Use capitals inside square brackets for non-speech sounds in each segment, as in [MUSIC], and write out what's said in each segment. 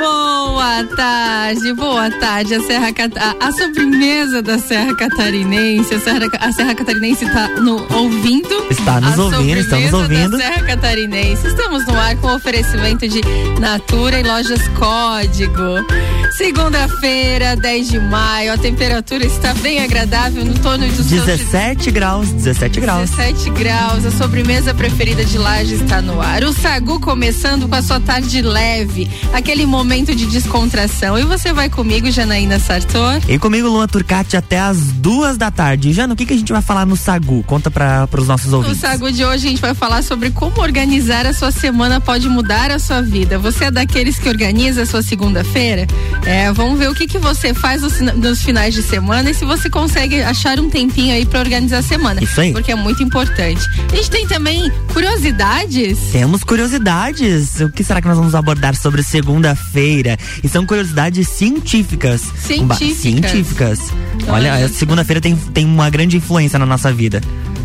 Boa tarde, boa tarde. A Serra a, a sobremesa da Serra Catarinense. A Serra, a Serra Catarinense está no ouvindo. Está nos a ouvindo, estamos ouvindo. Da Serra Catarinense. Estamos no ar com oferecimento de Natura e Lojas Código. Segunda-feira, 10 de maio, a temperatura está bem agradável no torno dos 17 seus... graus, 17 graus. 17 graus. A sobremesa preferida de Laje está no ar. O Sagu começando com a sua tarde leve, aquele momento de descontração. E você vai comigo, Janaína Sartor? E comigo, Luan Turcati, até as duas da tarde. Jana, o que, que a gente vai falar no Sagu? Conta para os nossos ouvintes. No Sagu de hoje a gente vai falar sobre como organizar a sua semana pode mudar a sua vida. Você é daqueles que organiza a sua segunda-feira? É, vamos ver o que que você faz nos, nos, finais de semana e se você consegue achar um tempinho aí para organizar a semana. Isso aí. Porque é muito importante. A gente tem também curiosidades. Temos curiosidades. O que será que nós vamos abordar sobre segunda-feira? E são curiosidades científicas. Científicas. Científicas. Olha, segunda-feira tem, tem uma grande influência na nossa vida.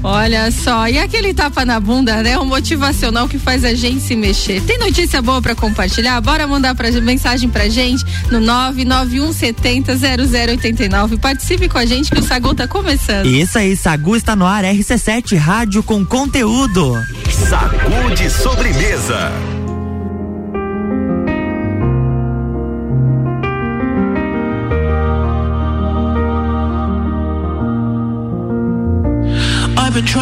Olha só, e aquele tapa na bunda, né? Um motivacional que faz a gente se mexer. Tem notícia boa para compartilhar? Bora mandar pra, mensagem pra gente no 991 70 0089. Participe com a gente que o Sagu tá começando. Isso aí, Sagu está no ar, RC7 Rádio com conteúdo. Sagu de sobremesa.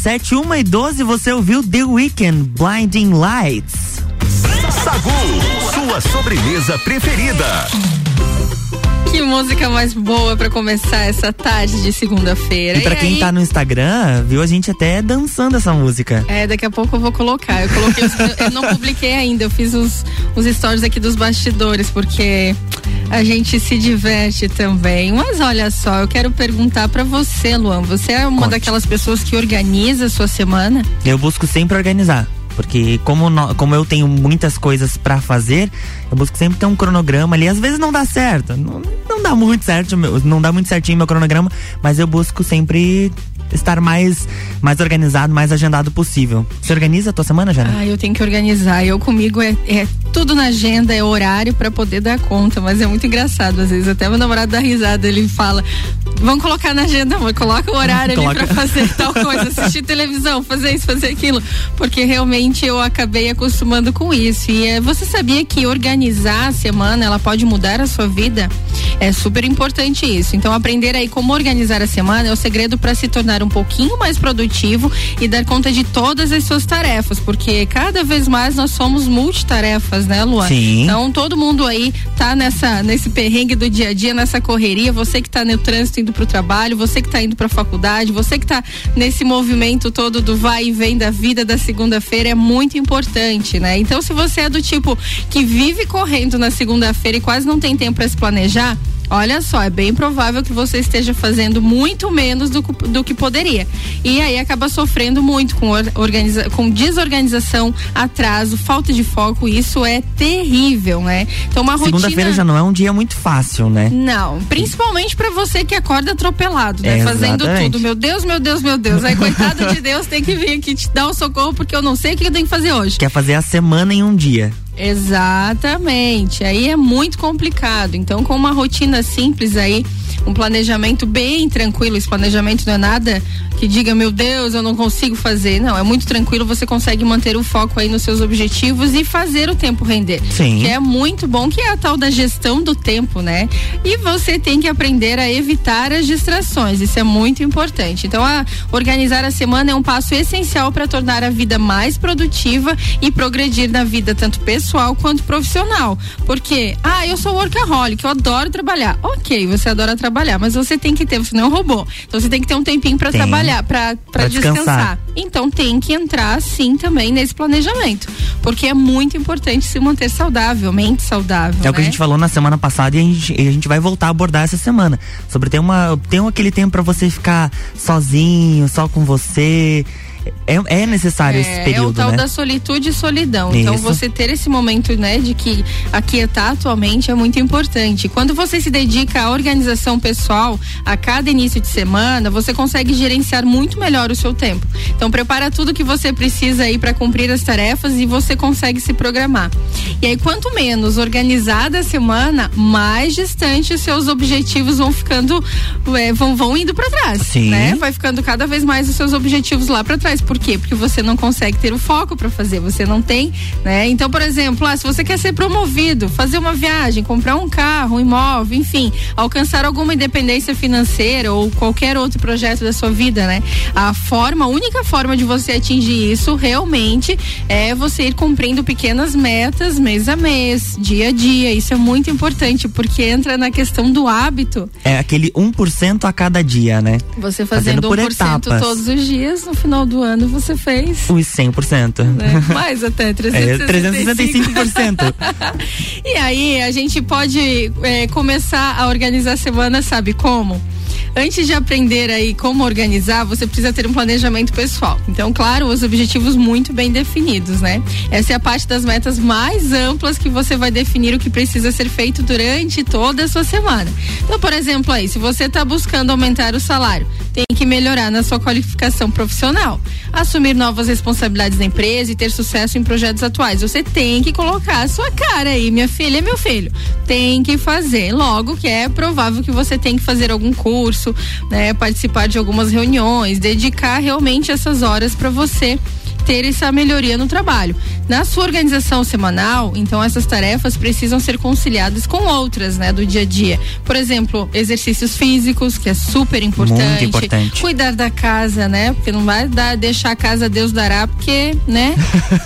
RC7, 1 e 12, você ouviu The Weekend Blinding Lights. Sagu, sua sobremesa preferida. Que música mais boa para começar essa tarde de segunda-feira. E, para quem aí... tá no Instagram, viu a gente até dançando essa música. É, daqui a pouco eu vou colocar. Eu coloquei, os, eu não publiquei ainda, eu fiz os, os stories aqui dos bastidores, porque a gente se diverte também. Mas olha só, eu quero perguntar para você, Luan. Você é uma Conte. daquelas pessoas que organiza a sua semana? Eu busco sempre organizar. Porque como, no- como eu tenho muitas coisas pra fazer, eu busco sempre ter um cronograma ali. Às vezes não dá certo. Não, não dá muito certo, meu- não dá muito certinho meu cronograma, mas eu busco sempre estar mais, mais organizado, mais agendado possível. Você organiza a tua semana, Jana? Ah, eu tenho que organizar. Eu comigo é, é tudo na agenda, é horário para poder dar conta, mas é muito engraçado às vezes. Até meu namorado dá risada, ele fala: "Vamos colocar na agenda, amor, coloca o horário ali para fazer tal coisa, assistir televisão, fazer isso, fazer aquilo", porque realmente eu acabei acostumando com isso. E é, você sabia que organizar a semana, ela pode mudar a sua vida? É super importante isso. Então aprender aí como organizar a semana é o segredo para se tornar um pouquinho mais produtivo e dar conta de todas as suas tarefas, porque cada vez mais nós somos multitarefas, né, Luan? Sim. Então todo mundo aí tá nessa nesse perrengue do dia a dia, nessa correria, você que tá no trânsito indo pro trabalho, você que tá indo pra faculdade, você que tá nesse movimento todo do vai e vem da vida da segunda-feira é muito importante, né? Então se você é do tipo que vive correndo na segunda-feira e quase não tem tempo para se planejar, Olha só, é bem provável que você esteja fazendo muito menos do, que- do que poderia. E aí acaba sofrendo muito com, or- organiza, com desorganização, atraso, falta de foco. Isso é terrível, né? Então, uma rotina. Segunda-feira já não é um dia muito fácil, né? Não, principalmente pra você que acorda atropelado, né? É, Fazendo tudo. Meu Deus, meu Deus, meu Deus. Aí, coitado de Deus, tem que vir aqui te dar um socorro porque eu não sei o que eu tenho que fazer hoje. Quer fazer a semana em um dia. Exatamente. Aí é muito complicado. Então, com uma rotina simples aí, um planejamento bem tranquilo, esse planejamento não é nada que diga, meu Deus, eu não consigo fazer. Não, é muito tranquilo, você consegue manter o foco aí nos seus objetivos e fazer o tempo render. Sim. Que é muito bom, que é a tal da gestão do tempo, né? E você tem que aprender a evitar as distrações. Isso é muito importante. Então, a organizar a semana é um passo essencial para tornar a vida mais produtiva e progredir na vida tanto pessoal quanto profissional. Porque, ah, eu sou workaholic, eu adoro trabalhar. Ok, você adora trabalhar, mas você tem que ter, você não é um robô. Então você tem que ter um tempinho para Tem. trabalhar, para Pra descansar. descansar. Então tem que entrar sim também nesse planejamento, porque é muito importante se manter saudável, mente saudável. É o que a né? gente falou na semana passada e a gente, a gente vai voltar a abordar essa semana. Sobre ter uma. Ter um- aquele tempo pra você ficar sozinho, só com você. É, é necessário esse É, é o período, tal né? da solitude e solidão. Então Isso. você ter esse momento, né, de que aquietar atualmente é muito importante. Quando você se dedica à organização pessoal a cada início de semana, você consegue gerenciar muito melhor o seu tempo. Então prepara tudo que você precisa aí para cumprir as tarefas e você consegue se programar. E aí quanto menos organizada a semana, mais distante os seus objetivos vão ficando, é, vão, vão indo para trás, Sim. né? vai ficando cada vez mais os seus objetivos lá para trás. Por quê? Porque você não consegue ter o foco para fazer, você não tem, né? Então, por exemplo, ah, se você quer ser promovido, fazer uma viagem, comprar um carro, um imóvel, enfim, alcançar alguma independência financeira ou qualquer outro projeto da sua vida, né? A forma, a única forma de você atingir isso realmente é você ir cumprindo pequenas metas mês a mês, dia a dia. Isso é muito importante porque entra na questão do hábito. É aquele 1% a cada dia, né? Você Fazendo fazendo, por 1% etapas. todos os dias, no final do ano você fez. Os 100%. Né? Mais até [LAUGHS] É 365. 365%. [LAUGHS] E aí, a gente pode é, começar a organizar a semana, sabe como? Antes de aprender aí como organizar, você precisa ter um planejamento pessoal. Então, claro, os objetivos muito bem definidos, né? Essa é a parte das metas mais amplas que você vai definir o que precisa ser feito durante toda a sua semana. Então, por exemplo, aí, se você está buscando aumentar o salário, tem que melhorar na sua qualificação profissional, assumir novas responsabilidades na empresa e ter sucesso em projetos atuais. Você tem que colocar a sua cara aí, minha filha meu filho. Tem que fazer. Logo que é provável que você tem que fazer algum curso, né, participar de algumas reuniões, dedicar realmente essas horas para você ter essa melhoria no trabalho. Na sua organização semanal, então essas tarefas precisam ser conciliadas com outras, né, do dia a dia. Por exemplo, exercícios físicos, que é super importante. Muito importante. Cuidar da casa, né? Porque não vai dar, deixar a casa Deus dará, porque, né?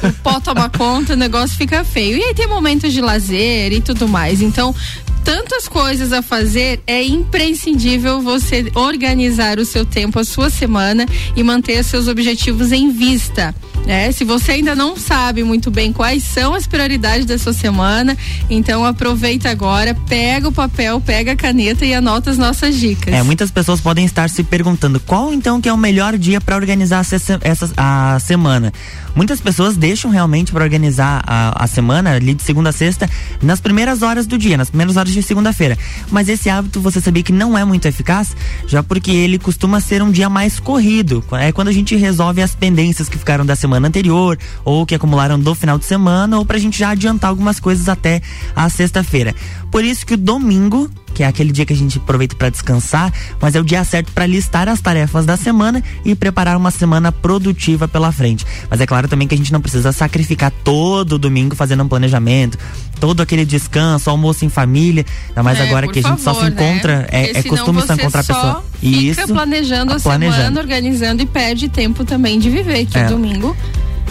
o pó toma conta, o negócio fica feio. E aí tem momentos de lazer e tudo mais. Então, tantas coisas a fazer, é imprescindível você organizar o seu tempo, a sua semana e manter seus objetivos em vista. É, se você ainda não sabe muito bem quais são as prioridades da sua semana, então aproveita agora, pega o papel, pega a caneta e anota as nossas dicas. É, muitas pessoas podem estar se perguntando qual então que é o melhor dia para organizar essa, essa, a semana. Muitas pessoas deixam realmente para organizar a, a semana ali de segunda a sexta nas primeiras horas do dia, nas primeiras horas de segunda-feira. Mas esse hábito você sabia que não é muito eficaz, já porque ele costuma ser um dia mais corrido. É quando a gente resolve as pendências que ficaram da semana anterior ou que acumularam do final de semana ou pra gente já adiantar algumas coisas até a sexta-feira. Por isso que o domingo que é aquele dia que a gente aproveita para descansar, mas é o dia certo para listar as tarefas da semana e preparar uma semana produtiva pela frente. Mas é claro também que a gente não precisa sacrificar todo o domingo fazendo um planejamento, todo aquele descanso, almoço em família, ainda mais É, agora que a gente só se favor, né? encontra, é, Porque é senão costume só você encontrar a pessoa. Fica planejando a planejando. semana, organizando e perde tempo também de viver, que É. é domingo.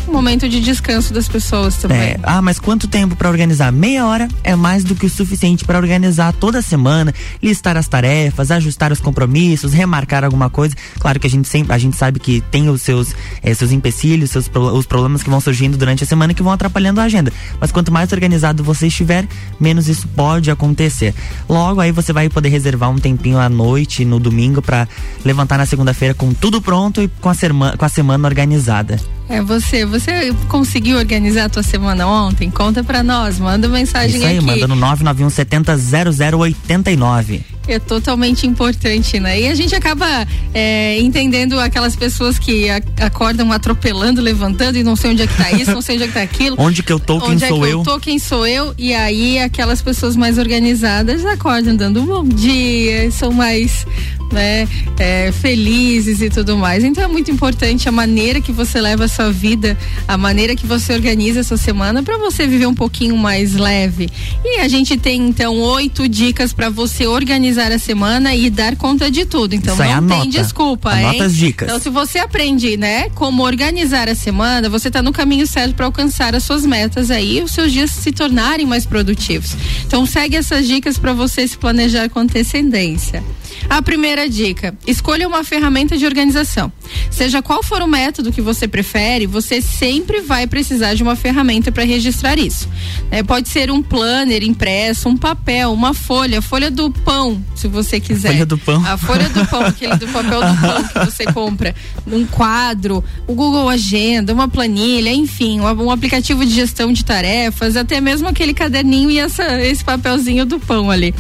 Um momento de descanso das pessoas também. É, ah, mas quanto tempo para organizar? Meia hora é mais do que o suficiente para organizar toda a semana, listar as tarefas, ajustar os compromissos, remarcar alguma coisa. Claro que a gente sempre, a gente sabe que tem os seus, eh, seus empecilhos, seus, os problemas que vão surgindo durante a semana que vão atrapalhando a agenda. Mas quanto mais organizado você estiver, menos isso pode acontecer. Logo aí você vai poder reservar um tempinho à noite, no domingo, para levantar na segunda-feira com tudo pronto e com a, serma- com a semana organizada. É você, você conseguiu organizar a tua semana ontem? Conta pra nós, manda mensagem Isso aí, aqui. manda no 991 70 0089. É totalmente importante, né? E a gente acaba é, entendendo aquelas pessoas que acordam atropelando, levantando e não sei onde é que tá isso, não sei onde é que tá aquilo. [LAUGHS] Onde que eu tô, quem Onde é sou que eu? eu tô, quem sou eu? E aí aquelas pessoas mais organizadas acordam dando um bom dia, são mais né, é, felizes e tudo mais. Então é muito importante a maneira que você leva a sua vida, a maneira que você organiza a sua semana para você viver um pouquinho mais leve. E a gente tem então oito dicas para você organizar a semana e dar conta de tudo. Então Isso não anota. tem desculpa, Anota hein? as dicas. Então se você aprende, né, como organizar a semana, você está no caminho certo para alcançar as suas metas aí, e os seus dias se tornarem mais produtivos. Então segue essas dicas para você se planejar com antecedência. A primeira dica: escolha uma ferramenta de organização. Seja qual for o método que você prefere, você sempre vai precisar de uma ferramenta para registrar isso. É, pode ser um planner impresso, um papel, uma folha, folha do pão, se você quiser. folha do pão. A folha do pão, aquele do papel do pão que você [LAUGHS] compra, um quadro, o Google Agenda, uma planilha, enfim, um, aplicativo de gestão de tarefas, até mesmo aquele caderninho e essa, esse papelzinho do pão ali.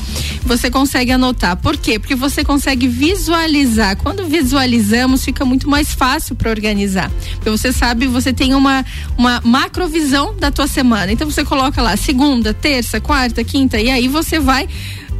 Você consegue anotar. Por quê? Porque você consegue visualizar. Quando visualizamos, fica muito mais fácil para organizar. Porque você sabe, você tem uma, uma macrovisão da tua semana. Então você coloca lá segunda, terça, quarta, quinta, e aí você vai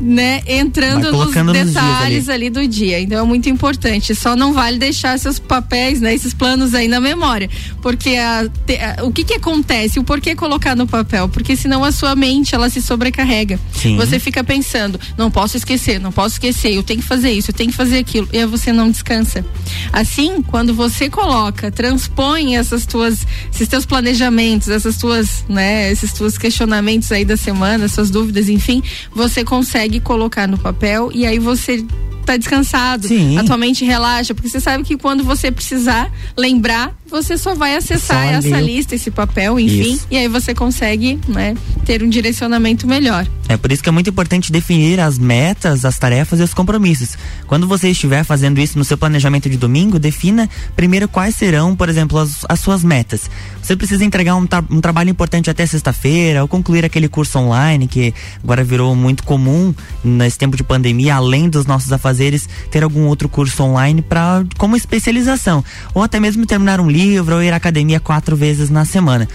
né, entrando nos detalhes ali. do dia. Então é muito importante. Só não vale deixar seus papéis, né, esses planos aí na memória, porque a, te- a- o que que acontece? O porquê colocar no papel? Porque senão a sua mente ela se sobrecarrega. Sim. Você fica pensando, não posso esquecer, não posso esquecer, eu tenho que fazer isso, eu tenho que fazer aquilo, e aí você não descansa. Assim, quando você coloca, transpõe essas tuas, esses teus planejamentos, essas tuas, né, esses tuas questionamentos aí da semana, suas dúvidas, enfim, você consegue colocar no papel e aí você tá descansado. Sim. A tua mente relaxa, porque você sabe que quando você precisar lembrar, você só vai acessar Só essa lista, esse papel, enfim, Isso. e aí você consegue, né, ter um direcionamento melhor. É por isso que é muito importante definir as metas, as tarefas e os compromissos. Quando você estiver fazendo isso no seu planejamento de domingo, defina primeiro quais serão, por exemplo, as, as suas metas. Você precisa entregar um, tra- um trabalho importante até sexta-feira, ou concluir aquele curso online que agora virou muito comum nesse tempo de pandemia, além dos nossos afazeres, ter algum outro curso online para como especialização, ou até mesmo terminar um livro ou ir à academia quatro vezes na semana.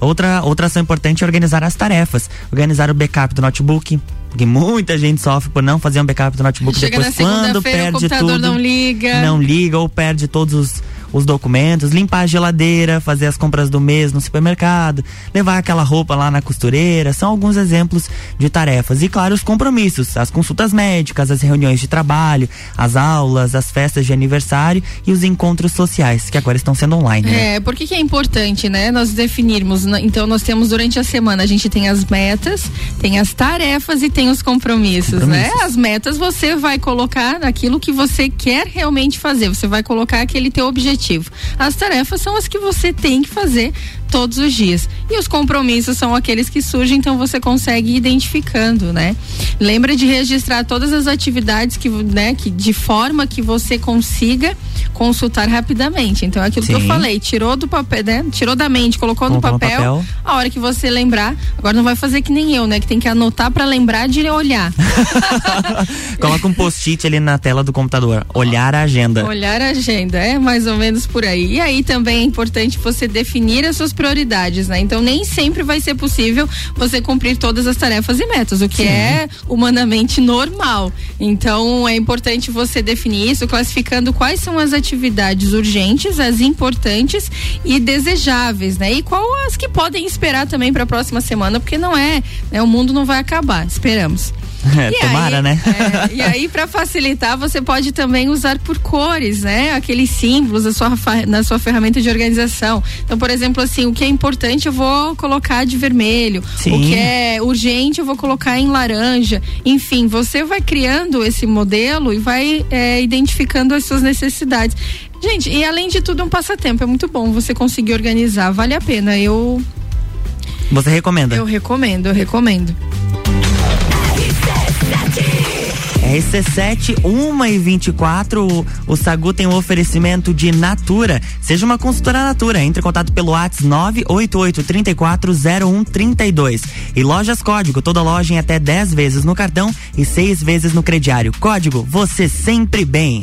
Outra, outra ação importante é organizar as tarefas. Organizar o backup do notebook. Porque muita gente sofre por não fazer um backup do notebook. Chega Depois, quando segunda-feira, o perde computador tudo. não liga. Não liga ou perde todos os, os documentos. Limpar a geladeira, fazer as compras do mês no supermercado. Levar aquela roupa lá na costureira. São alguns exemplos de tarefas. E, claro, os compromissos. As consultas médicas, as reuniões de trabalho, as aulas, as festas de aniversário e os encontros sociais, que agora estão sendo online. né? É, por que, é importante, né? Nós definirmos. né? Então, nós temos durante a semana, a gente tem as metas, tem as tarefas e tem os compromissos, né? Compromissos. As metas você vai colocar naquilo que você quer realmente fazer. Você vai colocar aquele teu objetivo As tarefas são as que você tem que fazer todos os dias. E os compromissos são aqueles que surgem, então você consegue ir identificando, né? Lembra de registrar todas as atividades que, né, que de forma que você consiga consultar rapidamente. Então é aquilo Sim. que eu falei, tirou do papel, né? Tirou da mente, colocou no papel, papel, a hora que você lembrar, agora não vai fazer que nem eu, né, que tem que anotar para lembrar de olhar. [LAUGHS] Coloca um post-it ali na tela do computador, olhar a agenda. Olhar a agenda, é mais ou menos por aí. E aí também é importante você definir as suas prioridades, né? Então nem sempre vai ser possível você cumprir todas as tarefas e metas, o que Sim. é humanamente normal. Então é importante você definir isso, classificando quais são as atividades urgentes, as importantes e desejáveis, né? E qual as que podem esperar também para a próxima semana, porque não é, né? O mundo não vai acabar, esperamos. [LAUGHS] É, tomara, aí, né? É, e aí, para facilitar, você pode também usar por cores, né? Aqueles símbolos na sua, na sua ferramenta de organização. Então, por exemplo, assim, o que é importante eu vou colocar de vermelho. Sim. O que é urgente eu vou colocar em laranja. Enfim, você vai criando esse modelo e vai é, identificando as suas necessidades. Gente, e além de tudo, um passatempo. É muito bom você conseguir organizar. Vale a pena. Eu. Você recomenda? Eu recomendo, eu recomendo. RC7, 1 e 24. O, o Sagu tem um oferecimento de Natura. Seja uma consultora Natura. Entre em contato pelo WhatsApp 988 340132. E Lojas Código. Toda loja em até 10 vezes no cartão e 6 vezes no crediário. Código, você sempre bem.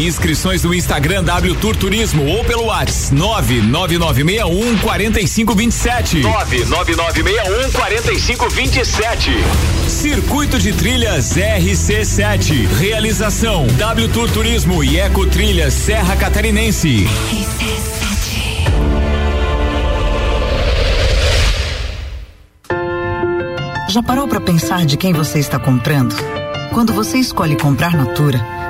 Inscrições no Instagram W Tour Turismo ou pelo WhatsApp 99961 4527. 99961 4527. Circuito de Trilhas RC7. Realização W Tour Turismo e Eco Trilhas Serra Catarinense. Já parou para pensar de quem você está comprando? Quando você escolhe comprar Natura,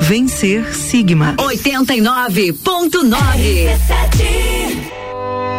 Vencer Sigma. 89.9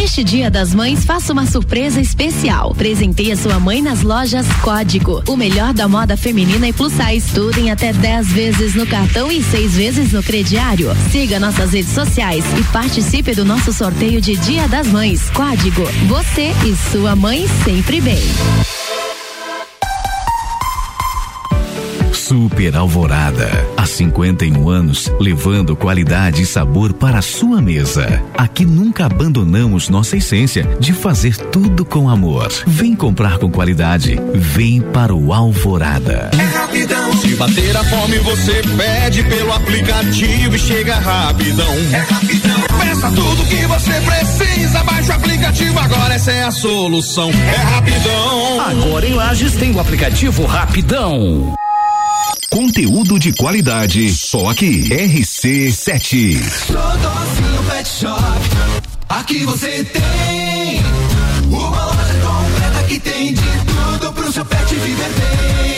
Neste Dia das Mães, faça uma surpresa especial. Presenteie sua mãe nas lojas Código. O melhor da moda feminina e plus size. Tudo em até 10 vezes no cartão e 6 vezes no crediário. Siga nossas redes sociais e participe do nosso sorteio de Dia das Mães. Código. Você e sua mãe sempre bem. Super Alvorada. A 51 anos, levando qualidade e sabor para a sua mesa. Aqui nunca abandonamos nossa essência de fazer tudo com amor. Vem comprar com qualidade. Vem para o Alvorada. É rapidão. Se bater a fome, você pede pelo aplicativo e chega rapidão. É rapidão. Peça tudo que você precisa. Baixe o aplicativo agora, essa é a solução. É rapidão. Agora em Lages tem o aplicativo Rapidão. Conteúdo de qualidade, só aqui. RC7. Todozinho Pet Shop. Aqui você tem uma loja completa que tem de tudo pro seu pet viver bem.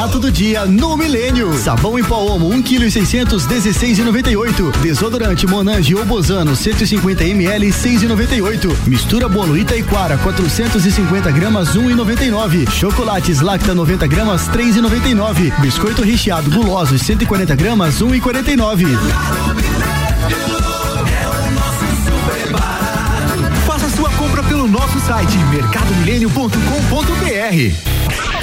Barato do dia no Milênio. Sabão em pó Omo 1 kg 600 16,98. Desodorante Monange ou Bozano 150 ml 6,98. Mistura bolo Itaiquara 450 gramas 1,99. Chocolates Lacta 90 gramas 3,99. Biscoito recheado gulosos 140 gramas 1,49. Faça sua compra pelo nosso site mercadomilênio.com.br.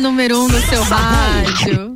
Número um do seu rádio.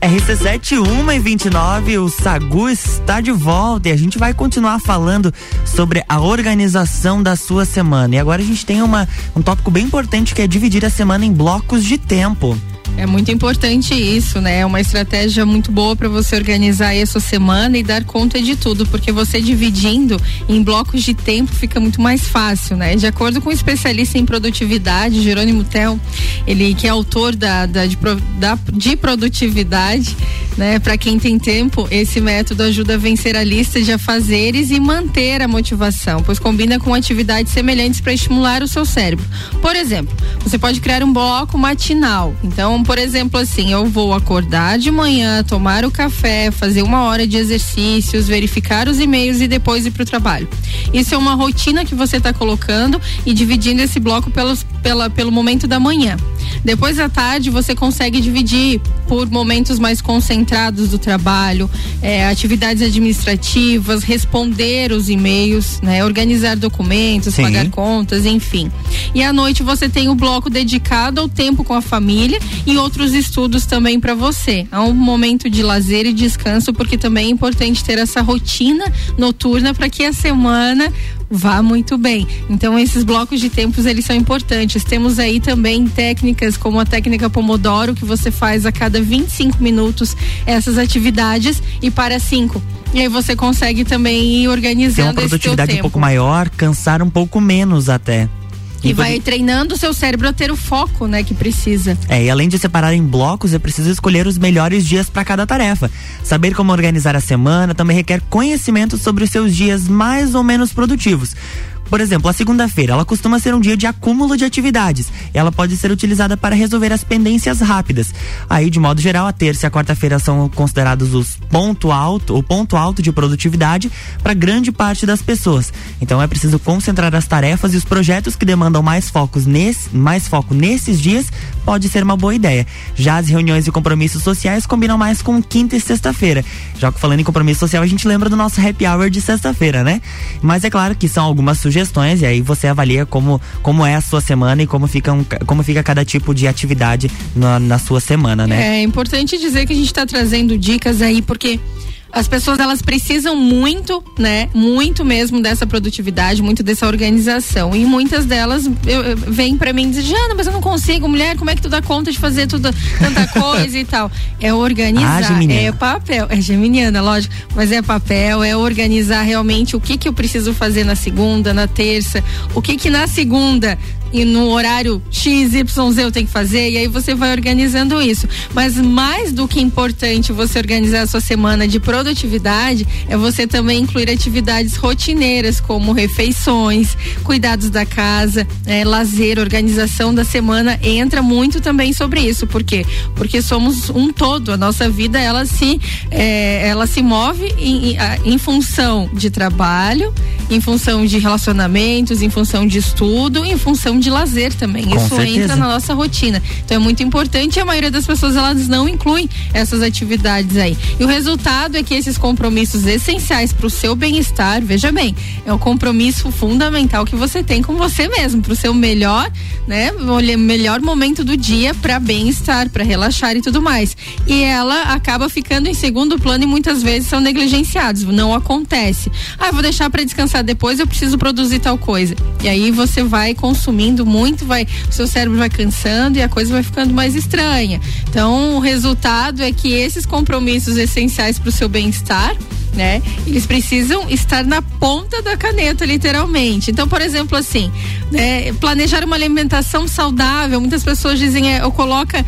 RC7 1 e 29, o Sagu está de volta e a gente vai continuar falando sobre a organização da sua semana. E agora a gente tem uma, um tópico bem importante que é dividir a semana em blocos de tempo. É muito importante isso, né? É uma estratégia muito boa para você organizar aí a sua semana e dar conta de tudo, porque você dividindo em blocos de tempo fica muito mais fácil, né? De acordo com o especialista em produtividade, Jerônimo Tel, ele que é autor da, da, de, da, de produtividade, né? Para quem tem tempo, esse método ajuda a vencer a lista de afazeres e manter a motivação, pois combina com atividades semelhantes para estimular o seu cérebro. Por exemplo, você pode criar um bloco matinal. Então, por exemplo, assim, eu vou acordar de manhã, tomar o café, fazer uma hora de exercícios, verificar os e-mails e depois ir para o trabalho. Isso é uma rotina que você está colocando e dividindo esse bloco pelos, pela, pelo momento da manhã. Depois da tarde, você consegue dividir por momentos mais concentrados do trabalho, é, atividades administrativas, responder os e-mails, né, organizar documentos, Sim. pagar contas, enfim. E à noite você tem o bloco dedicado ao tempo com a família e outros estudos também para você. É um momento de lazer e descanso, porque também é importante ter essa rotina noturna para que a semana vá muito bem. Então esses blocos de tempos eles são importantes. Temos aí também técnicas como a técnica Pomodoro que você faz a cada 25 minutos essas atividades e para cinco. E aí você consegue também ir organizando Ter uma produtividade um pouco maior, cansar um pouco menos até. E vai treinando o seu cérebro a ter o foco, né, que precisa. É, e além de separar em blocos, é preciso escolher os melhores dias para cada tarefa. Saber como organizar a semana também requer conhecimento sobre os seus dias mais ou menos produtivos. Por exemplo, a segunda-feira, ela costuma ser um dia de acúmulo de atividades. Ela pode ser utilizada para resolver as pendências rápidas. Aí, de modo geral, a terça e a quarta-feira são considerados os ponto alto, o ponto alto de produtividade para grande parte das pessoas. Então é preciso concentrar as tarefas e os projetos que demandam mais focos nesse, mais foco nesses dias, pode ser uma boa ideia. Já as reuniões e compromissos sociais combinam mais com quinta e sexta-feira. Já que falando em compromisso social, a gente lembra do nosso happy hour de sexta-feira, né? Mas é claro que são algumas sugestões e aí você avalia como, como é a sua semana e como fica, um, como fica cada tipo de atividade na, na sua semana, né? É importante dizer que a gente está trazendo dicas aí, porque as pessoas elas precisam muito, né? Muito mesmo dessa produtividade, muito dessa organização. E muitas delas eu, eu, vêm para mim e dizem, Jana, mas eu não consigo, mulher, como é que tu dá conta de fazer tudo, tanta coisa e tal? É organizar, Ah, é papel, é geminiana, lógico, mas é papel, é organizar realmente o que que eu preciso fazer na segunda, na terça, o que que na segunda e no horário X, Y, eu tenho que fazer, e aí você vai organizando isso. Mas mais do que importante você organizar a sua semana de produtividade, é você também incluir atividades rotineiras, como refeições, cuidados da casa, é, lazer, organização da semana, entra muito também sobre isso. Por quê? Porque somos um todo, a nossa vida ela se, é, ela se move em, em função de trabalho, em função de relacionamentos, em função de estudo, em função de lazer também. Com Isso certeza. entra na nossa rotina. Então é muito importante e a maioria das pessoas elas não incluem essas atividades aí. E o resultado é que esses compromissos essenciais para o seu bem-estar, veja bem, é um compromisso fundamental que você tem com você mesmo, para o seu melhor, né, o melhor momento do dia para bem-estar, para relaxar e tudo mais. E ela acaba ficando em segundo plano e muitas vezes são negligenciados. Não acontece. Ah, eu vou deixar para descansar depois, eu preciso produzir tal coisa. E aí você vai consumindo muito, vai, o seu cérebro vai cansando e a coisa vai ficando mais estranha. Então, o resultado é que esses compromissos essenciais para o seu bem-estar, né? Eles precisam estar na ponta da caneta, literalmente. Então, por exemplo, assim, né, planejar uma alimentação saudável. Muitas pessoas dizem, é, eu coloca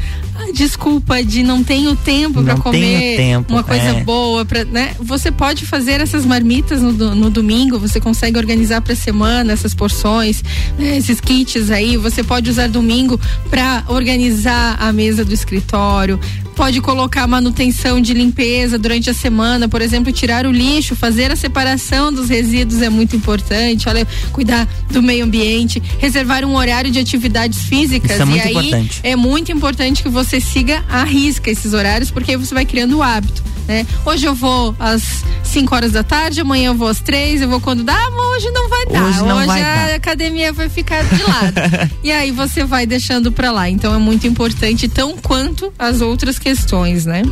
desculpa de não tenho tempo para comer tempo, uma coisa é. boa, pra, né? Você pode fazer essas marmitas no, no domingo. Você consegue organizar para semana essas porções, né, esses kits aí. Você pode usar domingo para organizar a mesa do escritório. Pode colocar manutenção de limpeza durante a semana, por exemplo, tirar o lixo, fazer a separação dos resíduos é muito importante. Olha, cuidar do meio ambiente, reservar um horário de atividades físicas. Isso é muito e aí importante. é muito importante que você siga à risca esses horários, porque aí você vai criando o hábito. Né? Hoje eu vou às 5 horas da tarde, amanhã eu vou às três, eu vou quando dá, ah, mas hoje não vai dar. Hoje não vai a dar. academia vai ficar de lado. [LAUGHS] e aí você vai deixando pra lá. Então é muito importante, tão quanto as outras questões, né?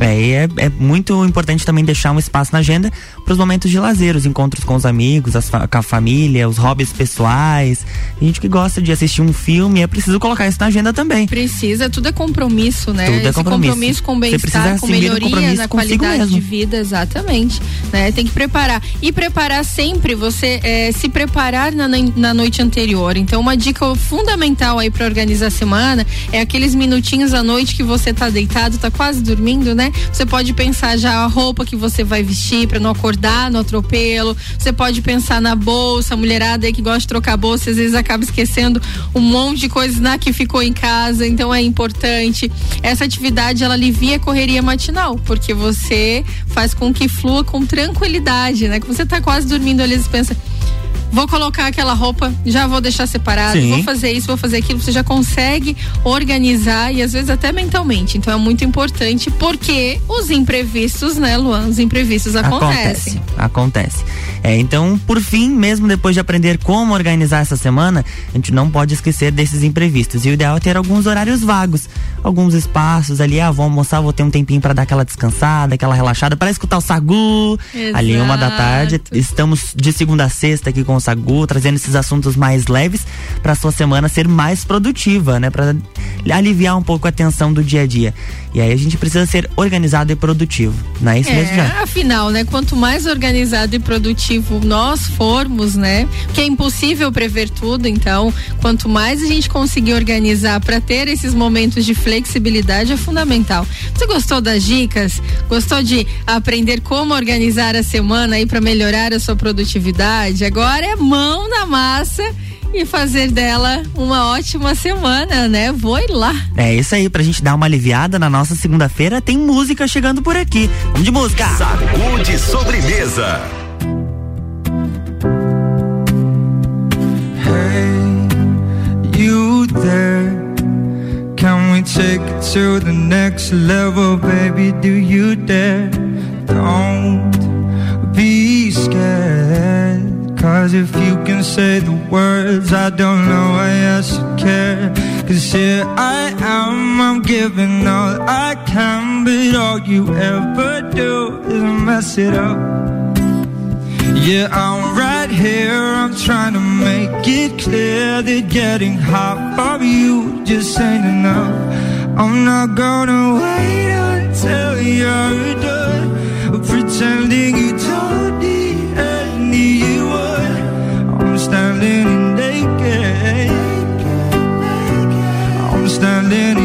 É, e é, é muito importante também deixar um espaço na agenda para os momentos de lazer, os encontros com os amigos, as com a família, os hobbies pessoais. Tem gente que gosta de assistir um filme, é preciso colocar isso na agenda também. Precisa, tudo é compromisso, né? Tudo é Esse compromisso. com Você precisa bem-estar, com melhoria compromisso na qualidade de mesmo. vida, exatamente. Né? Tem que preparar. E preparar sempre, você eh, se preparar na, na noite anterior. Então, uma dica fundamental aí para organizar a semana é aqueles minutinhos à noite que você tá deitado, tá quase dormindo, né? Você pode pensar já a roupa que você vai vestir para não acordar no atropelo. Você pode pensar na bolsa, a mulherada aí que gosta de trocar bolsa, às vezes acaba esquecendo um monte de coisas né, que ficou em casa, então é importante. Essa atividade ela alivia a correria matinal, porque você faz com que flua com tranquilidade, né? Que você tá quase dormindo ali, você pensa, Vou colocar aquela roupa, já vou deixar separado, Sim. vou fazer isso, vou fazer aquilo. Você já consegue organizar e às vezes até mentalmente. Então é muito importante porque os imprevistos, né, Luan? Os imprevistos acontecem. Acontece. acontece. É, então, por fim, mesmo depois de aprender como organizar essa semana, a gente não pode esquecer desses imprevistos. E o ideal é ter alguns horários vagos, alguns espaços ali, ah, vou almoçar, vou ter um tempinho para dar aquela descansada, aquela relaxada, para escutar o Sagu. Ali uma da tarde, estamos de segunda a sexta aqui com o Sagu, trazendo esses assuntos mais leves para sua semana ser mais produtiva, né, para aliviar um pouco a tensão do dia a dia. E aí a gente precisa ser organizado e produtivo. Não é isso mesmo, já? É, afinal, né? Quanto mais organizado e produtivo nós formos, né? Porque é impossível prever tudo, então, quanto mais a gente conseguir organizar para ter esses momentos de flexibilidade é fundamental. Você gostou das dicas? Gostou de aprender como organizar a semana aí para melhorar a sua produtividade? Agora é mão na massa e fazer dela uma ótima semana, né? Vou ir lá. É isso aí, pra gente dar uma aliviada na nossa segunda-feira, tem música chegando por aqui. Vamos de música! Sacude sobremesa. you there? Can we take it to the next level, baby? Do you dare? Don't be scared. Cause if you can say the words, I don't know why I should care. Cause here I am, I'm giving all I can, but all you ever do is mess it up. Yeah, I'm right here, I'm trying to make it clear that getting hot for you just ain't enough. I'm not gonna wait until you're done pretending you don't need anyone. I'm standing naked. I'm standing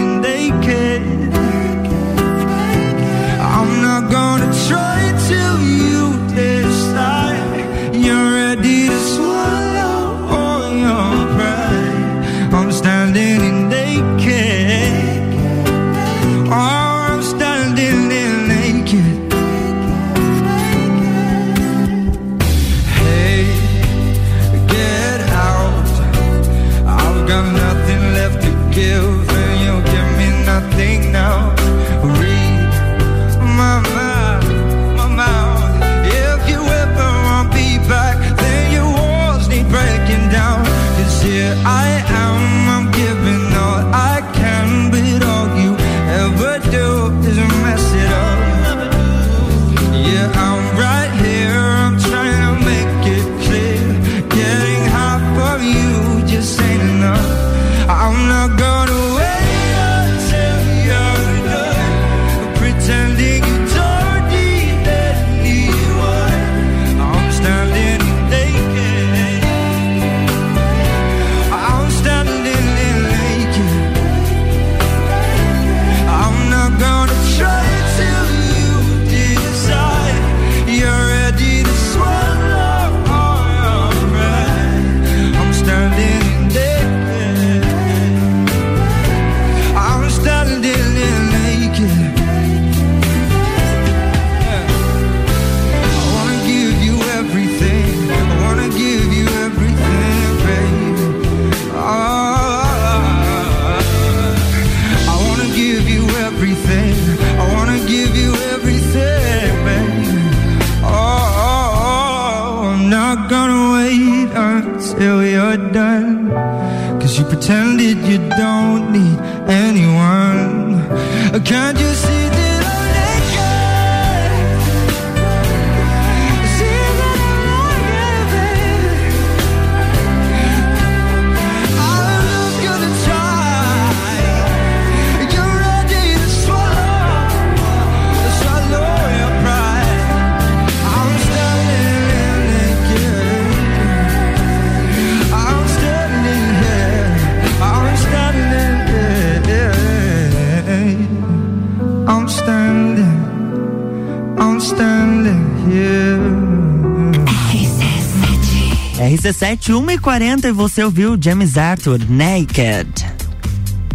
RC7 1 e 40 e você ouviu James Arthur Naked.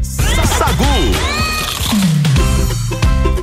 Sagu.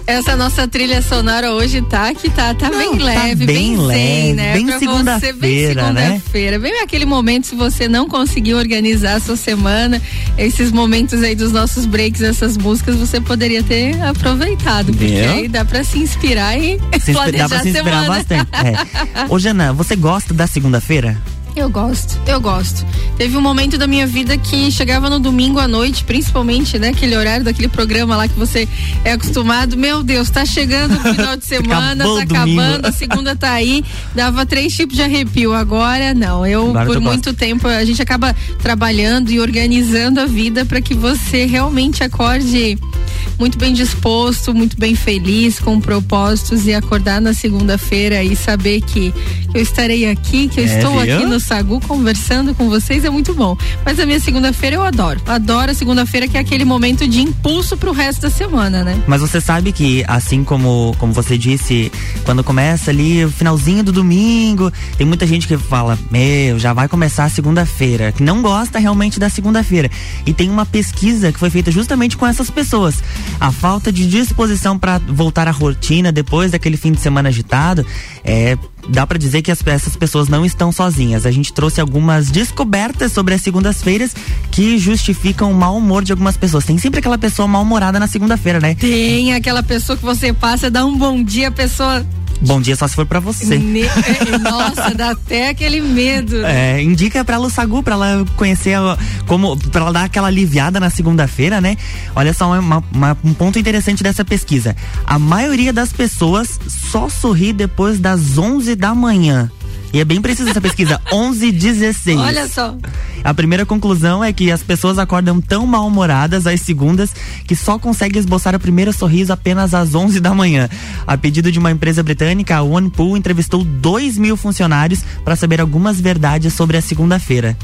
Essa nossa trilha sonora hoje tá que tá, tá bem leve, bem zen, leve, né? bem Pra você, bem segunda-feira, né? segunda-feira. Bem aquele momento se você não conseguiu organizar a sua semana, esses momentos aí dos nossos breaks, essas músicas, você poderia ter aproveitado, porque Viu? aí dá pra se inspirar e Se planejar dá pra a se inspirar semana. bastante. É. [LAUGHS] Ô, Jana, você gosta da segunda-feira? Eu gosto, eu gosto. Teve um momento da minha vida que chegava no domingo à noite, principalmente, né? Aquele horário daquele programa lá que você é acostumado. Meu Deus, tá chegando o final de [LAUGHS] semana, tá acabando, a segunda tá aí. Dava três tipos de arrepio. Agora não. Eu, Agora por gosta. muito tempo, a gente acaba trabalhando e organizando a vida para que você realmente acorde muito bem disposto, muito bem feliz, com propósitos e acordar na segunda-feira e saber que eu estarei aqui, que eu É, estou viu? aqui no Sagu conversando com vocês é muito bom. Mas a minha segunda-feira eu adoro. Adoro a segunda-feira que é aquele momento de impulso pro resto da semana, né? Mas você sabe que, assim como, como você disse, quando começa ali o finalzinho do domingo, tem muita gente que fala, meu, já vai começar a segunda-feira, que não gosta realmente da segunda-feira. E tem uma pesquisa que foi feita justamente com essas pessoas. A falta de disposição para voltar à rotina depois daquele fim de semana agitado, é, dá para dizer que as- essas pessoas não estão sozinhas. A gente trouxe algumas descobertas sobre as segundas-feiras que justificam o mau humor de algumas pessoas. Tem sempre aquela pessoa mal-humorada na segunda-feira, né? Tem aquela pessoa que você passa, dá um bom dia, a pessoa Bom dia só se for pra você. É, Nossa, dá até aquele medo. É, indica pra Lussagu, pra ela conhecer a- como, pra ela dar aquela aliviada na segunda-feira, né? Olha só uma- uma- um ponto interessante dessa pesquisa. A maioria das pessoas só sorri depois das 11 da manhã. E é bem precisa essa pesquisa, 11 e 16. Olha só. A primeira conclusão é que as pessoas acordam tão mal-humoradas às segundas que só conseguem esboçar o primeiro sorriso apenas às 11 da manhã. A pedido de uma empresa britânica, a OnePool entrevistou 2 mil funcionários para saber algumas verdades sobre a segunda-feira.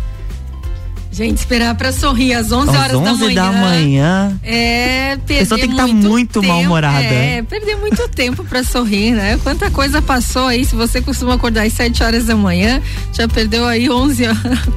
Gente, esperar pra sorrir às 11 Às horas 11 da manhã. da manhã. É, perder A pessoa tem que estar muito muito tempo, mal-humorada. É, perder muito tempo pra sorrir, né? Quanta coisa passou aí, se você costuma acordar às 7 horas da manhã, já perdeu aí 11,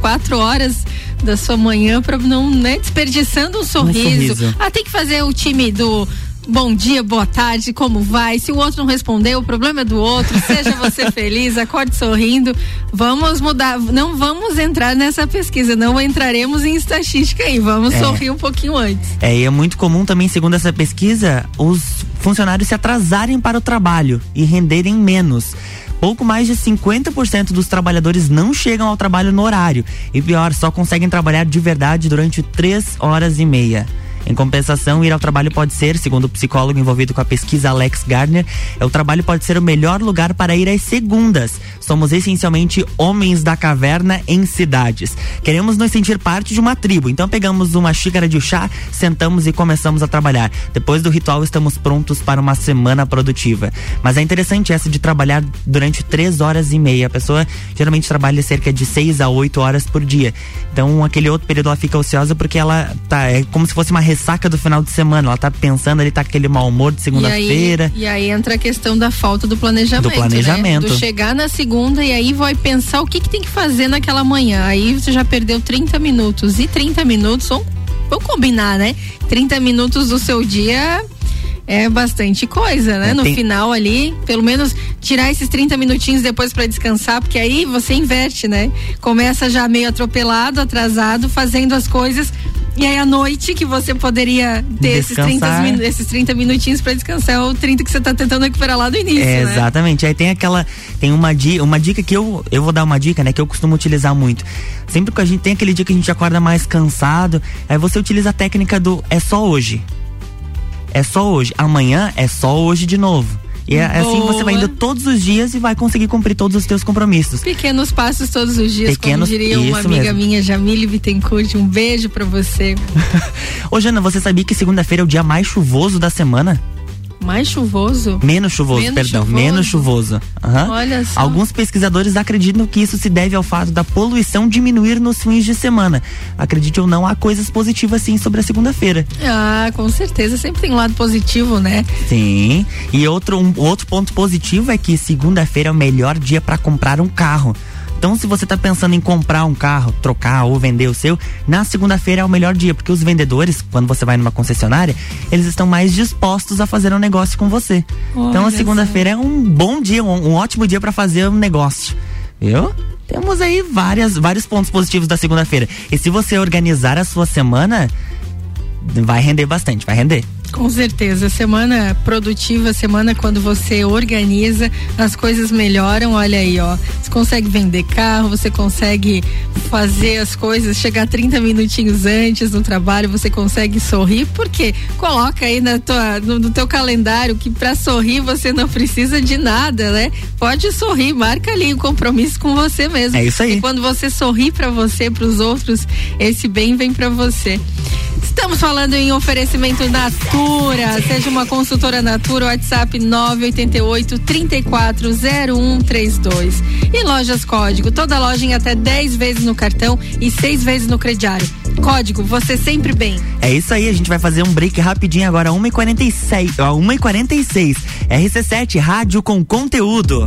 4 [LAUGHS] horas da sua manhã pra não, né, desperdiçando um sorriso. sorriso. Ah, tem que fazer o time do Bom dia, boa tarde, como vai? Se o outro não respondeu, o problema é do outro. Seja você [LAUGHS] feliz, acorde sorrindo. Vamos mudar, não vamos entrar nessa pesquisa, não entraremos em estatística aí. Vamos É. sorrir um pouquinho antes. É, e é muito comum também, segundo essa pesquisa, os funcionários se atrasarem para o trabalho e renderem menos. Pouco mais de 50% dos trabalhadores não chegam ao trabalho no horário. E pior, só conseguem trabalhar de verdade durante três horas e meia. Em compensação, ir ao trabalho pode ser, segundo o psicólogo envolvido com a pesquisa Alex Gardner, é o trabalho pode ser o melhor lugar para ir às segundas. Somos essencialmente homens da caverna em cidades. Queremos nos sentir parte de uma tribo, então pegamos uma xícara de chá, sentamos e começamos a trabalhar. Depois do ritual, estamos prontos para uma semana produtiva. Mas é interessante essa de trabalhar durante três horas e meia. A pessoa geralmente trabalha cerca de seis a oito horas por dia. Então, aquele outro período ela fica ociosa porque ela tá. É como se fosse uma ressaca do final de semana. Ela tá pensando ali, tá aquele mau humor de segunda-feira. E aí, e aí entra a questão da falta do planejamento. Do planejamento. Né? Do chegar na segunda e aí vai pensar o que, que tem que fazer naquela manhã. Aí você já perdeu 30 minutos. E 30 minutos, vamos, vamos combinar, né? 30 minutos do seu dia. É bastante coisa, né? É, no tem- final ali, pelo menos tirar esses 30 minutinhos depois pra descansar, porque aí você inverte, né? Começa já meio atropelado, atrasado, fazendo as coisas. E aí à noite que você poderia ter esses 30, Descansar. minu- esses 30 minutinhos pra descansar, é o 30 que você tá tentando recuperar lá do início, É, né? exatamente. Aí tem aquela. Tem uma dica, uma dica que eu, eu vou dar uma dica, né? Que eu costumo utilizar muito. Sempre que a gente tem aquele dia que a gente acorda mais cansado, aí você utiliza a técnica do é só hoje. É só hoje. Amanhã é só hoje de novo. E é assim que você vai indo todos os dias e vai conseguir cumprir todos os teus compromissos. Pequenos passos todos os dias, Pequenos- como diria uma amiga mesmo. minha, Jamile Bittencourt. Um beijo pra você. [LAUGHS] Ô, Jana, você sabia que segunda-feira é o dia mais chuvoso da semana? Mais chuvoso? Menos chuvoso, Menos perdão. chuvoso? Menos chuvoso. Aham. Olha só. Alguns pesquisadores acreditam que isso se deve ao fato da poluição diminuir nos fins de semana. Acredite ou não, há coisas positivas sim sobre a segunda-feira. Ah, com certeza. Sempre tem um lado positivo, né? Sim. E outro, um, outro ponto positivo é que segunda-feira é o melhor dia para comprar um carro. Então, se você está pensando em comprar um carro, trocar ou vender o seu, na segunda-feira é o melhor dia, porque os vendedores, quando você vai numa concessionária, eles estão mais dispostos a fazer um negócio com você. então, a Olha segunda-feira é um bom dia, um, um ótimo dia para fazer um negócio. Viu? Temos aí várias, vários pontos positivos da segunda-feira. E se você organizar a sua semana, vai render bastante, vai render. Com certeza. Semana produtiva, semana quando você organiza, as coisas melhoram. Olha aí, ó. Você consegue vender carro, você consegue fazer as coisas, chegar 30 minutinhos antes no trabalho, você consegue sorrir, porque coloca aí na tua, no, no teu calendário que para sorrir você não precisa de nada, né? Pode sorrir, marca ali o compromisso com você mesmo. É isso aí. E quando você sorri para você, para os outros, esse bem vem para você. Estamos falando em oferecimento Natura. Seja uma consultora Natura, WhatsApp 988 340132. E lojas Código. Toda loja em até 10 vezes no cartão e 6 vezes no crediário. Código, você sempre bem. É isso aí, a gente vai fazer um break rapidinho agora, 1h46. ó, 1h46. RC7, rádio com conteúdo.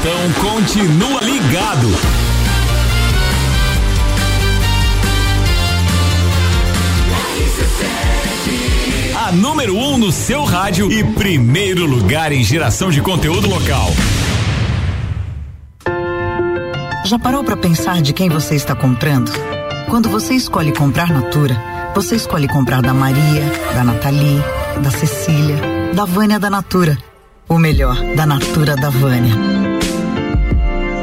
Então continua ligado. A número 1 um no seu rádio e primeiro lugar em geração de conteúdo local. Já parou para pensar de quem você está comprando? Quando você escolhe comprar Natura, você escolhe comprar da Maria, da Nathalie, da Cecília, da Vânia da Natura. O melhor, da Natura da Vânia.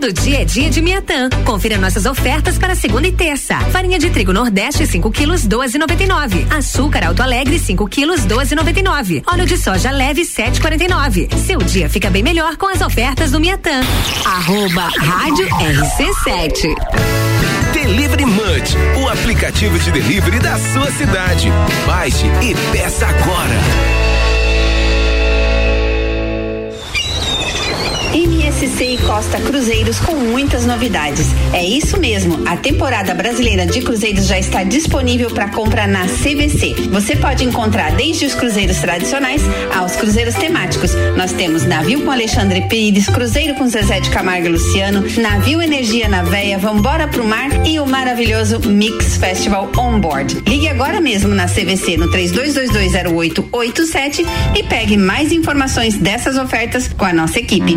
Todo dia é dia de Miatã. Confira nossas ofertas para segunda e terça. Farinha de trigo Nordeste 5 quilos 12,99. Açúcar Alto Alegre 5 quilos 12,99. Óleo de soja leve 7,49. Seu dia fica bem melhor com as ofertas do Miatã. Arroba Rádio RC7. Delivery Munch, o aplicativo de delivery da sua cidade. Baixe e peça agora. MSC e Costa Cruzeiros com muitas novidades. É isso mesmo, a temporada brasileira de cruzeiros já está disponível para compra na CVC. Você pode encontrar desde os cruzeiros tradicionais aos cruzeiros temáticos. Nós temos navio com Alexandre Pires, cruzeiro com Zezé de Camargo e Luciano, navio Energia na Veia, Vambora pro Mar e o maravilhoso Mix Festival On Board. Ligue agora mesmo na CVC no 32220887 e pegue mais informações dessas ofertas com a nossa equipe.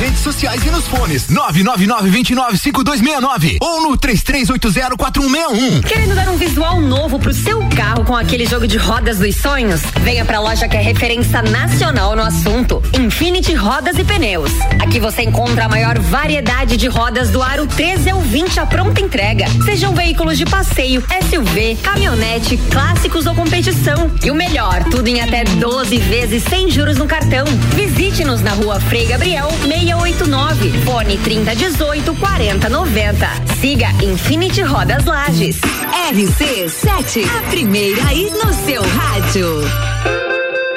redes sociais e nos fones. 999-295269 ou no 33804161. Querendo dar um visual novo pro seu carro com aquele jogo de rodas dos sonhos? Venha pra loja que é referência nacional no assunto. Infinity Rodas e Pneus. Aqui você encontra a maior variedade de rodas do aro 13 ao 20 à pronta entrega. Sejam veículos de passeio, SUV, caminhonete, clássicos ou competição. E o melhor, tudo em até 12 vezes sem juros no cartão. Visite-nos na rua Frei Gabriel 689, fone 3018 4090. Siga Infinity Rodas Lages. RC7, a primeira aí no seu rádio.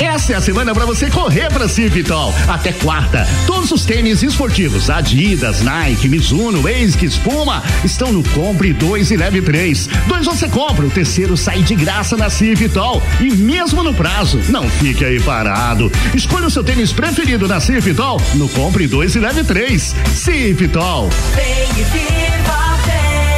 Essa é a semana para você correr para Civitol. Até quarta, todos os tênis esportivos Adidas, Nike, Mizuno, ASICS, Puma estão no Compre 2 e Leve 3. Dois você compra, o terceiro sai de graça na Civitol. E mesmo no prazo, não fique aí parado. Escolha o seu tênis preferido na Civitol no Compre 2 e Leve 3. Civitol. Vem e viva, vem.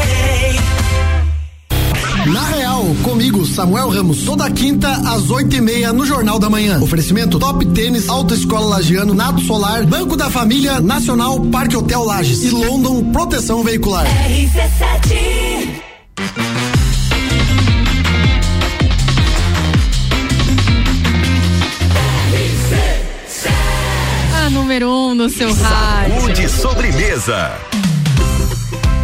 Na comigo, Samuel Ramos, toda quinta às oito e meia no Jornal da Manhã. Oferecimento Top Tênis, Autoescola Lagiano, Nato Solar, Banco da Família, Nacional, Parque Hotel Lages e London Proteção Veicular. RC7. A número um no seu rádio. Saúde sobremesa.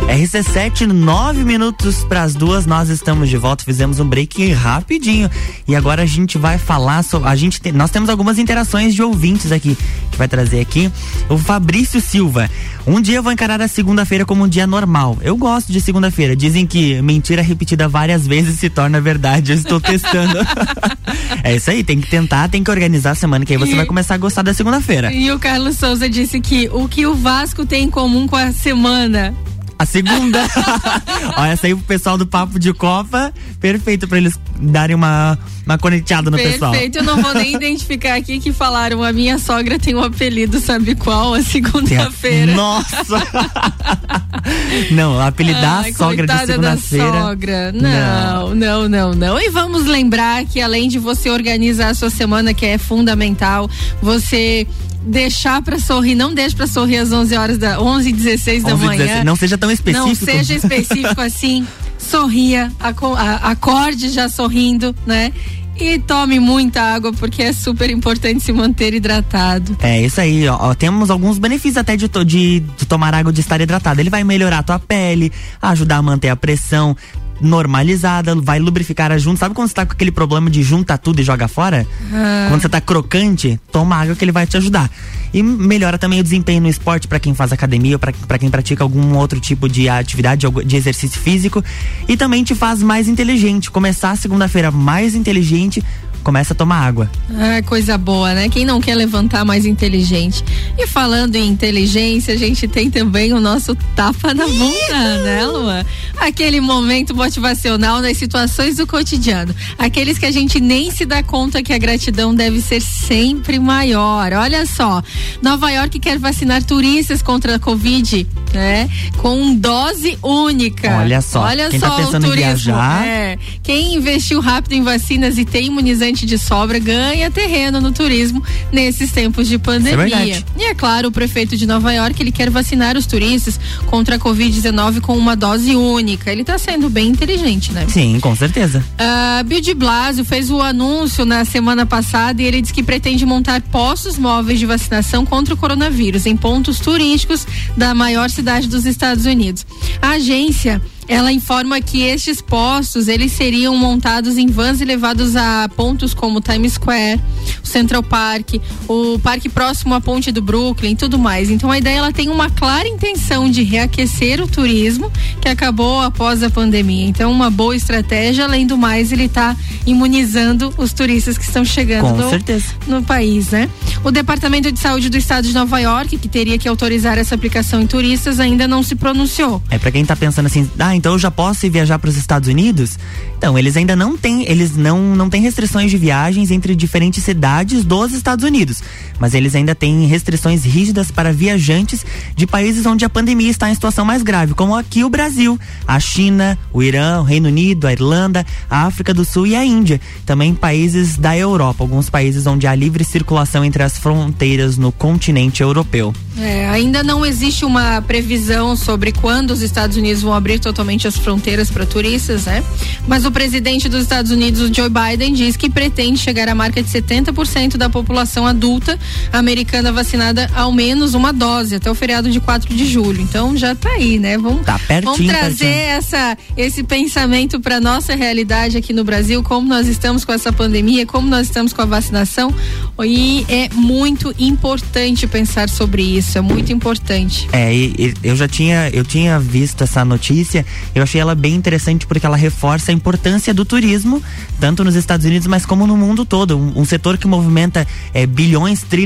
RC7, nove minutos para as duas, nós estamos de volta, fizemos um break rapidinho e agora a gente vai falar sobre, a gente tem, nós temos algumas interações de ouvintes aqui que vai trazer aqui. O Fabrício Silva, um dia eu vou encarar a segunda-feira como um dia normal. Eu gosto de segunda-feira. Dizem que mentira repetida várias vezes se torna verdade. Eu estou testando. [LAUGHS] é isso aí, tem que tentar, tem que organizar a semana que aí você E- vai começar a gostar da segunda-feira. E o Carlos Souza disse que o que o Vasco tem em comum com a semana. A segunda. [LAUGHS] Essa aí pro pessoal do Papo de Copa, perfeito pra eles darem uma, uma conectada no pessoal. Perfeito, eu não vou nem identificar aqui que falaram. A minha sogra tem um apelido, sabe qual? A segunda-feira. Nossa! [LAUGHS] Não, apelidar Ai, a sogra de segunda-feira. sogra. Não, não, não, não. E vamos lembrar que além de você organizar a sua semana, que é fundamental, você deixar pra sorrir, não deixe pra sorrir às 11 horas da 11 e 16 da 11 e manhã. 16, não seja tão específico. Não seja específico [LAUGHS] assim. Sorria, acorde já sorrindo, né? E tome muita água porque é super importante se manter hidratado. É isso aí, ó, Temos alguns benefícios até de, de, de tomar água de estar hidratado. Ele vai melhorar a tua pele, ajudar a manter a pressão normalizada, vai lubrificar a junta. Sabe quando você tá com aquele problema de junta tudo e joga fora? Ah. Quando você tá crocante, toma água que ele vai te ajudar. E melhora também o desempenho no esporte para quem faz academia ou para quem pratica algum outro tipo de atividade, de exercício físico. E também te faz mais inteligente. Começar a segunda-feira mais inteligente, começa a tomar água. Ah, coisa boa, né? Quem não quer levantar mais inteligente. E falando em inteligência, a gente tem também o nosso tapa na bunda, né, Lua? Aquele momento motivacional nas situações do cotidiano. Aqueles que a gente nem se dá conta que a gratidão deve ser sempre maior. Olha só, Nova York quer vacinar turistas contra a Covid, né? Com dose única. Olha só, Olha quem só tá pensando o em turismo. viajar- É, quem investiu rápido em vacinas e tem imunizante de sobra ganha terreno no turismo nesses tempos de pandemia. verdade. e é claro, o prefeito de Nova York ele quer vacinar os turistas contra a Covid-19 com uma dose única. Ele está sendo bem inteligente, né? Sim, com certeza. Uh, Bill de Blasio fez o anúncio na semana passada e ele diz que pretende montar postos móveis de vacinação contra o coronavírus em pontos turísticos da maior cidade dos Estados Unidos. A agência ela informa que estes postos eles seriam montados em vans e levados a pontos como Times Square, o Central Park, o parque próximo à ponte do Brooklyn e tudo mais. Então a ideia ela tem uma clara intenção de reaquecer o turismo que acabou após a pandemia. Então uma boa estratégia, além do mais ele está imunizando os turistas que estão chegando no, no país, né? O Departamento de Saúde do Estado de Nova York, que teria que autorizar essa aplicação em turistas, ainda não se pronunciou. É pra quem tá pensando assim, ah, então eu já posso ir viajar para os Estados Unidos? Então, eles ainda não têm, eles não não têm restrições de viagens entre diferentes cidades dos Estados Unidos, mas eles ainda têm restrições rígidas para viajantes de países onde a pandemia está em situação mais grave, como aqui o Brasil, a China, o Irã, o Reino Unido, a Irlanda, a África do Sul e a Índia. Também países da Europa, alguns países onde há livre circulação entre as fronteiras no continente europeu. É, ainda não existe uma previsão sobre quando os Estados Unidos vão abrir totalmente as fronteiras para turistas, né? Mas o presidente dos Estados Unidos, Joe Biden, diz que pretende chegar à marca de 70% da população adulta americana vacinada ao menos uma dose até o feriado de 4 de julho. Então já tá aí, né? Vamos, Tá pertinho, vamos trazer pertinho. essa esse pensamento para nossa realidade aqui no Brasil, como nós estamos com essa pandemia, como nós estamos com a vacinação. E é muito importante pensar sobre isso, é muito importante. É, eu já tinha, eu tinha visto essa notícia, eu achei ela bem interessante porque ela reforça a importância do turismo, tanto nos Estados Unidos, mas como no mundo todo. Um, um setor que movimenta é, bilhões, trilhões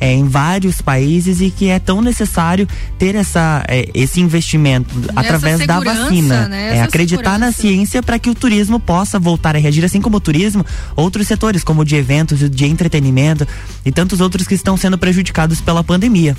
é, em vários países e que é tão necessário ter essa, é, esse investimento através da segurança, vacina. né? É, acreditar na ciência para que o turismo possa voltar a reagir, assim como o turismo, outros setores, como o de eventos, de entretenimento e tantos outros que estão sendo prejudicados pela pandemia.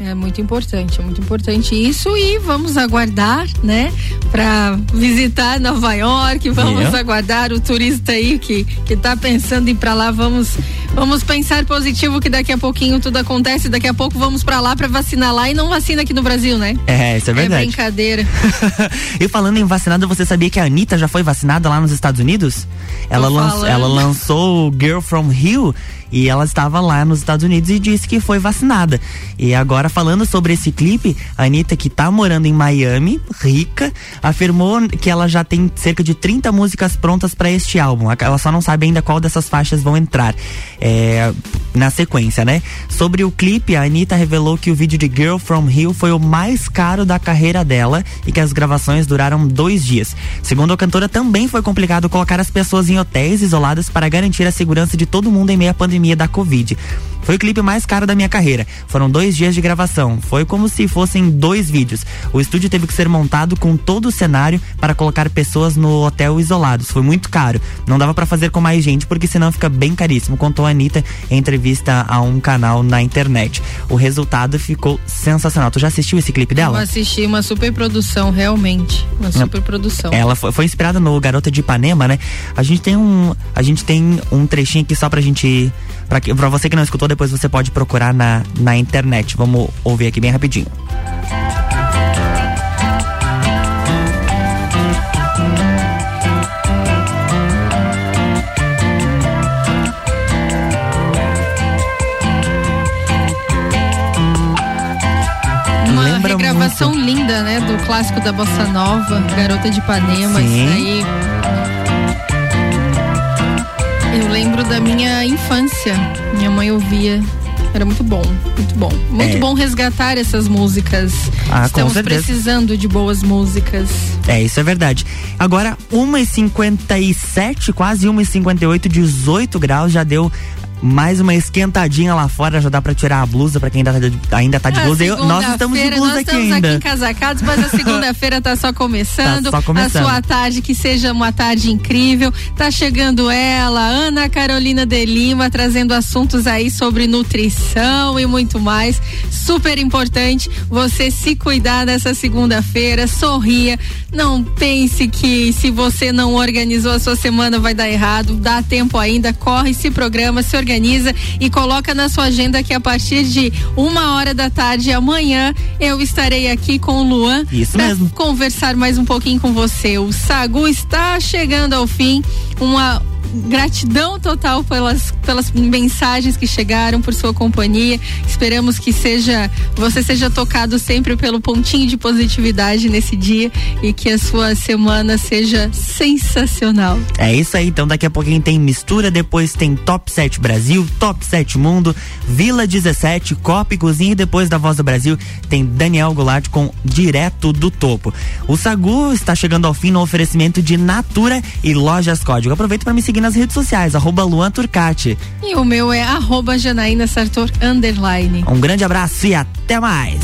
É muito importante, é muito importante isso e vamos aguardar, né, para visitar Nova York. Vamos Yeah. aguardar o turista aí que que tá pensando em ir para lá. Vamos vamos pensar positivo que daqui a pouquinho tudo acontece. Daqui a pouco vamos para lá para vacinar lá e não vacina aqui no Brasil, né? É, isso é É verdade. brincadeira. [LAUGHS] e falando em vacinada, você sabia que a Anitta já foi vacinada lá nos Estados Unidos? Ela, Tô lanç- falando. ela lançou o Girl From Rio e ela estava lá nos Estados Unidos e disse que foi vacinada. E agora, falando sobre esse clipe, a Anitta, que tá morando em Miami, rica, afirmou que ela já tem cerca de 30 músicas prontas para este álbum. Ela só não sabe ainda qual dessas faixas vão entrar é, na sequência, né? Sobre o clipe, a Anitta revelou que o vídeo de Girl From Rio foi o mais caro da carreira dela e que as gravações duraram dois dias. Segundo a cantora, também foi complicado colocar as pessoas em hotéis isolados para garantir a segurança de todo mundo em meio à pandemia da Covid. Foi o clipe mais caro da minha carreira. Foram dois dias de gravação. Foi como se fossem dois vídeos. O estúdio teve que ser montado com todo o cenário para colocar pessoas no hotel isolados. Foi muito caro. Não dava para fazer com mais gente porque senão fica bem caríssimo, contou a Anitta em entrevista a um canal na internet. O resultado ficou sensacional. Tu já assistiu esse clipe Eu dela? assisti uma super produção, realmente. Uma super produção. Ela foi, foi inspirada no Garota de Ipanema, né? A gente tem um, a gente tem um trechinho aqui só pra gente, pra você que não escutou, depois você pode procurar na, na internet. Vamos ouvir aqui bem rapidinho. Regravação linda, né? Do clássico da Bossa Nova, Garota de Ipanema. Sim. Isso aí. Eu lembro da minha infância. Minha mãe ouvia. Era muito bom, muito bom. Muito É. bom resgatar essas músicas. Ah, Estamos precisando de boas músicas. É, isso é verdade. Agora, 1h57, quase 1h58, 18 graus, já deu mais uma esquentadinha lá fora, já dá pra tirar a blusa pra quem ainda tá de, ainda tá de blusa. Eu- nós estamos de blusa nós aqui estamos ainda. aqui encasacados, mas a segunda-feira tá só começando. Tá só começando. A sua tarde que seja uma tarde incrível. Tá chegando ela, Ana Carolina de Lima, trazendo assuntos aí sobre nutrição e muito mais. Super importante você se cuidar dessa segunda-feira, sorria. Não pense que se você não organizou a sua semana vai dar errado. Dá tempo ainda, corre, se programa, se organiza e coloca na sua agenda que a partir de uma hora da tarde amanhã eu estarei aqui com o Luan mesmo. conversar mais um pouquinho com você. O Sagu está chegando ao fim. Uma gratidão total pelas, pelas mensagens que chegaram, por sua companhia. Esperamos que seja você seja tocado sempre pelo pontinho de positividade nesse dia e que a sua semana seja sensacional. É isso aí, então daqui a pouquinho tem mistura, depois tem Top 7 Brasil, Top 7 Mundo, Vila 17, Copa e Cozinha e depois da Voz do Brasil tem Daniel Goulart com Direto do Topo. O Sagu está chegando ao fim no oferecimento de Natura e Lojas Código. Aproveita para me seguir nas redes sociais, arroba Luan Turcati. E o meu é arroba Janaína Sartor underline. Um grande abraço e até mais!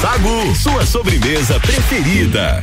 Sagu, sua sobremesa preferida.